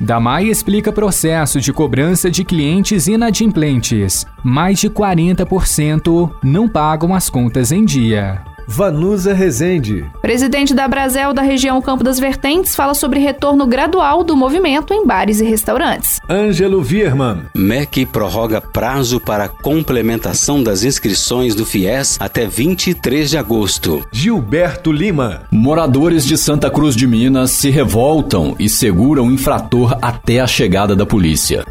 Damai explica processo de cobrança de clientes inadimplentes. Mais de 40% não pagam as contas em dia. Vanusa Rezende. Presidente da Brasel da região Campo das Vertentes fala sobre retorno gradual do movimento em bares e restaurantes. Ângelo Vierman. MEC prorroga prazo para complementação das inscrições do FIES até 23 de agosto. Gilberto Lima. Moradores de Santa Cruz de Minas se revoltam e seguram o infrator até a chegada da polícia.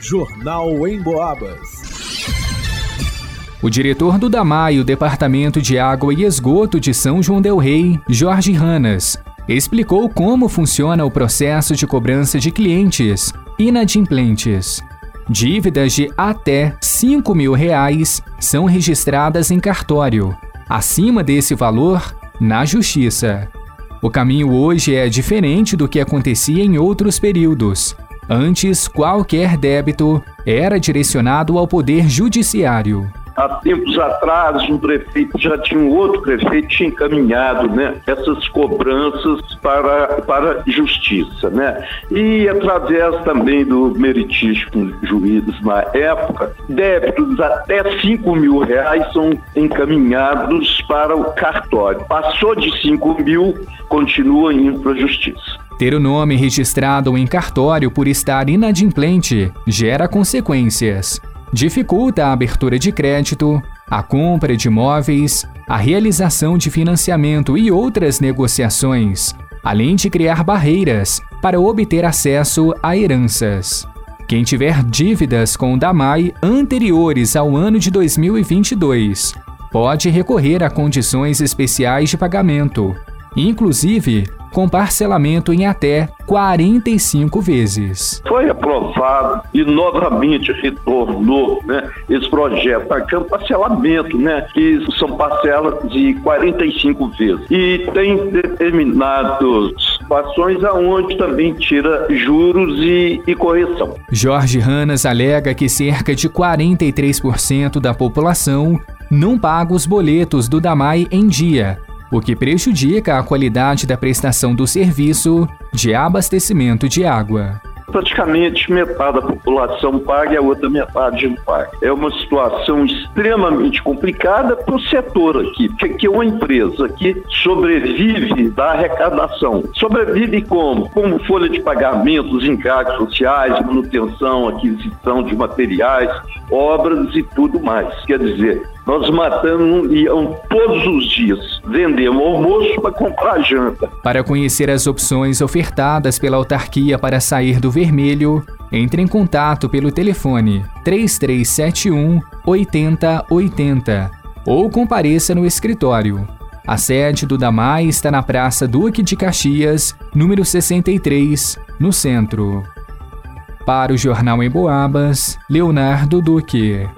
Jornal em Boabas. O diretor do DAMAI, o Departamento de Água e Esgoto de São João del Rei, Jorge Ranas, explicou como funciona o processo de cobrança de clientes inadimplentes. Dívidas de até 5 mil reais são registradas em cartório. Acima desse valor, na Justiça. O caminho hoje é diferente do que acontecia em outros períodos. Antes, qualquer débito era direcionado ao Poder Judiciário há tempos atrás um prefeito já tinha um outro prefeito tinha encaminhado né, essas cobranças para, para justiça. Né? E através também do meritíssimo juiz na época, débitos até 5 mil reais são encaminhados para o cartório. Passou de 5 mil, continua indo para a justiça. Ter o nome registrado em cartório por estar inadimplente gera consequências dificulta a abertura de crédito, a compra de imóveis, a realização de financiamento e outras negociações, além de criar barreiras para obter acesso a heranças. Quem tiver dívidas com o DAMAI anteriores ao ano de 2022 pode recorrer a condições especiais de pagamento, inclusive com parcelamento em até 45 vezes. Foi aprovado e novamente retornou né, esse projeto, marcando parcelamento, né, que são parcelas de 45 vezes. E tem determinados situações aonde também tira juros e, e correção. Jorge Ranas alega que cerca de 43% da população não paga os boletos do DAMAI em dia o que prejudica a qualidade da prestação do serviço de abastecimento de água praticamente metade da população paga e a outra metade não paga. É uma situação extremamente complicada para o setor aqui, porque aqui é uma empresa que sobrevive da arrecadação. Sobrevive como? Como folha de pagamentos, encargos sociais, manutenção, aquisição de materiais, obras e tudo mais. Quer dizer, nós matamos iam todos os dias. Vendemos almoço para comprar janta. Para conhecer as opções ofertadas pela autarquia para sair do vermelho, entre em contato pelo telefone 3371 8080 ou compareça no escritório. A sede do DAMAI está na Praça Duque de Caxias, número 63, no centro. Para o Jornal em Boabas, Leonardo Duque.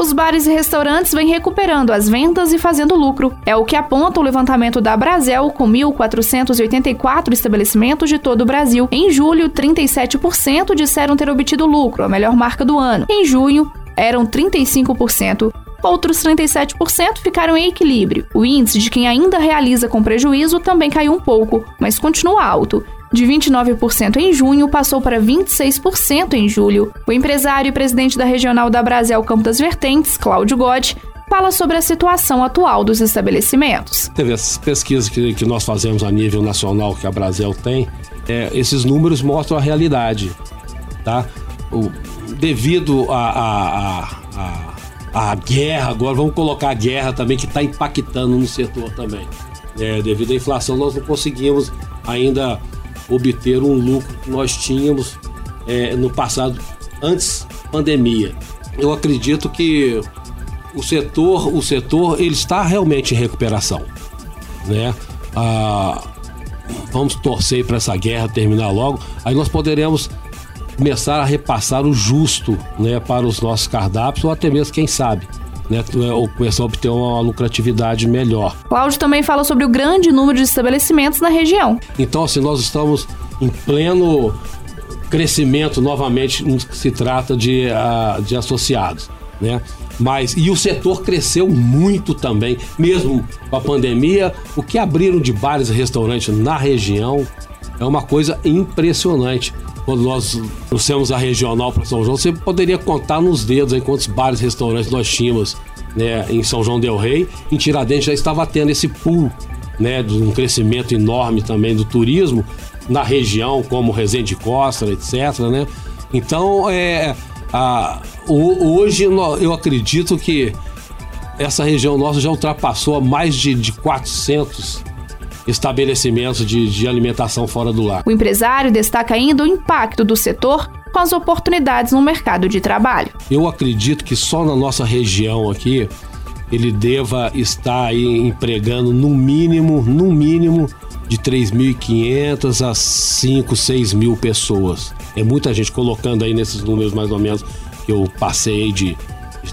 Os bares e restaurantes vêm recuperando as vendas e fazendo lucro. É o que aponta o levantamento da Brasel, com 1.484 estabelecimentos de todo o Brasil. Em julho, 37% disseram ter obtido lucro, a melhor marca do ano. Em junho, eram 35%. Outros 37% ficaram em equilíbrio. O índice de quem ainda realiza com prejuízo também caiu um pouco, mas continua alto de 29% em junho passou para 26% em julho. O empresário e presidente da regional da Brasel Campo das Vertentes, Cláudio Gotti, fala sobre a situação atual dos estabelecimentos. Teve as pesquisas que, que nós fazemos a nível nacional que a Brasel tem, é, esses números mostram a realidade, tá? O, devido a, a, guerra, agora vamos colocar a guerra também que está impactando no setor também. É, devido à inflação, nós não conseguimos ainda obter um lucro que nós tínhamos é, no passado, antes pandemia. Eu acredito que o setor, o setor ele está realmente em recuperação, né? Ah, vamos torcer para essa guerra terminar logo, aí nós poderemos começar a repassar o justo, né, para os nossos cardápios ou até mesmo quem sabe né, ou começar a obter uma lucratividade melhor. Cláudio também fala sobre o grande número de estabelecimentos na região. Então, assim, nós estamos em pleno crescimento novamente no que se trata de, de associados, né? Mas, e o setor cresceu muito também, mesmo com a pandemia. O que abriram de bares e restaurantes na região é uma coisa impressionante. Quando nós trouxemos a regional para São João, você poderia contar nos dedos aí quantos bares e restaurantes nós tínhamos né, em São João Del Rei. Em Tiradentes já estava tendo esse pool né, de um crescimento enorme também do turismo na região, como Resende Costa, etc. Né? Então, é, a, hoje eu acredito que essa região nossa já ultrapassou mais de, de 400 estabelecimentos de, de alimentação fora do lar. O empresário destaca ainda o impacto do setor com as oportunidades no mercado de trabalho. Eu acredito que só na nossa região aqui ele deva estar aí empregando no mínimo, no mínimo de 3.500 a 5, 6 mil pessoas. É muita gente colocando aí nesses números mais ou menos que eu passei de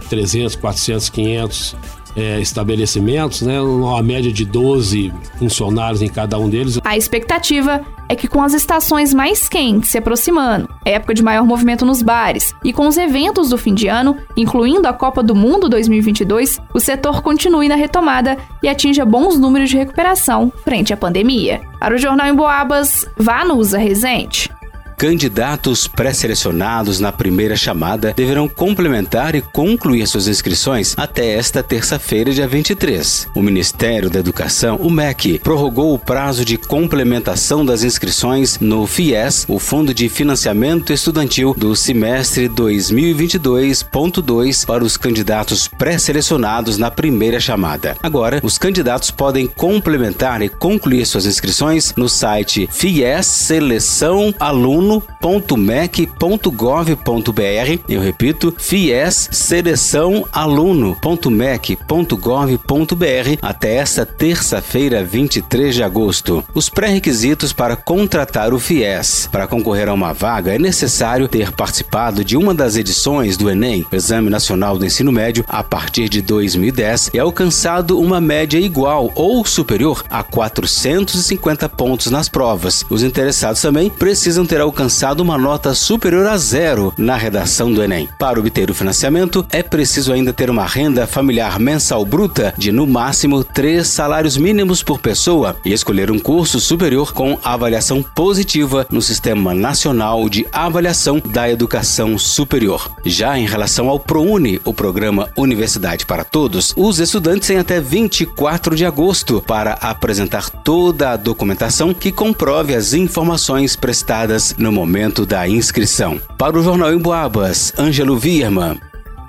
300, 400, 500 é, estabelecimentos, né, uma média de 12 funcionários em cada um deles. A expectativa é que com as estações mais quentes se aproximando, época de maior movimento nos bares, e com os eventos do fim de ano, incluindo a Copa do Mundo 2022, o setor continue na retomada e atinja bons números de recuperação frente à pandemia. Para o Jornal em Boabas, Vanusa Rezende. Candidatos pré-selecionados na primeira chamada deverão complementar e concluir suas inscrições até esta terça-feira, dia 23. O Ministério da Educação, o MEC, prorrogou o prazo de complementação das inscrições no FIES, o Fundo de Financiamento Estudantil do semestre 2022.2 para os candidatos pré-selecionados na primeira chamada. Agora, os candidatos podem complementar e concluir suas inscrições no site FIES Seleção Aluno aluno.mec.gov.br. Eu repito, fies seleção aluno.mec.gov.br até esta terça-feira, 23 de agosto. Os pré-requisitos para contratar o FIES. Para concorrer a uma vaga, é necessário ter participado de uma das edições do Enem, Exame Nacional do Ensino Médio, a partir de 2010 e alcançado uma média igual ou superior a 450 pontos nas provas. Os interessados também precisam ter alcançado alcançado uma nota superior a zero na redação do Enem. Para obter o financiamento, é preciso ainda ter uma renda familiar mensal bruta de no máximo três salários mínimos por pessoa e escolher um curso superior com avaliação positiva no Sistema Nacional de Avaliação da Educação Superior. Já em relação ao ProUni, o programa Universidade para Todos, os estudantes têm até 24 de agosto para apresentar toda a documentação que comprove as informações prestadas no momento da inscrição. Para o Jornal em Boabas, Ângelo Virma.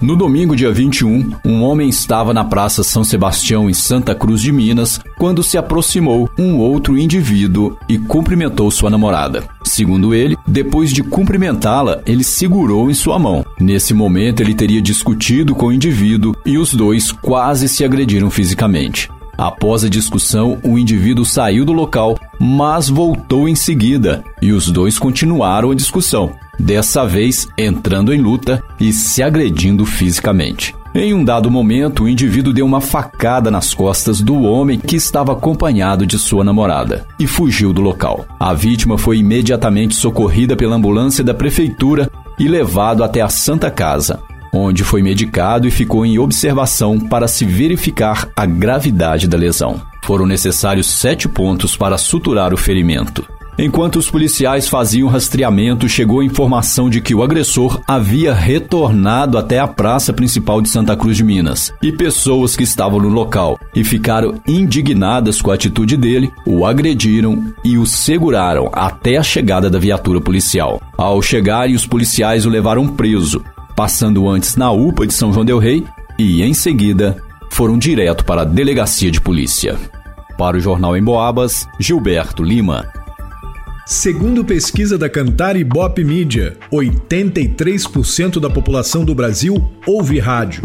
No domingo, dia 21, um homem estava na Praça São Sebastião, em Santa Cruz de Minas, quando se aproximou um outro indivíduo e cumprimentou sua namorada. Segundo ele, depois de cumprimentá-la, ele segurou em sua mão. Nesse momento, ele teria discutido com o indivíduo e os dois quase se agrediram fisicamente. Após a discussão, o indivíduo saiu do local, mas voltou em seguida e os dois continuaram a discussão, dessa vez entrando em luta e se agredindo fisicamente. Em um dado momento, o indivíduo deu uma facada nas costas do homem que estava acompanhado de sua namorada e fugiu do local. A vítima foi imediatamente socorrida pela ambulância da prefeitura e levado até a Santa Casa, onde foi medicado e ficou em observação para se verificar a gravidade da lesão. Foram necessários sete pontos para suturar o ferimento. Enquanto os policiais faziam rastreamento, chegou a informação de que o agressor havia retornado até a praça principal de Santa Cruz de Minas. E pessoas que estavam no local e ficaram indignadas com a atitude dele, o agrediram e o seguraram até a chegada da viatura policial. Ao chegarem, os policiais o levaram preso passando antes na UPA de São João Del Rei e, em seguida, foram direto para a delegacia de polícia. Para o Jornal em Boabas, Gilberto Lima. Segundo pesquisa da Cantar Ibope Mídia, 83% da população do Brasil ouve rádio,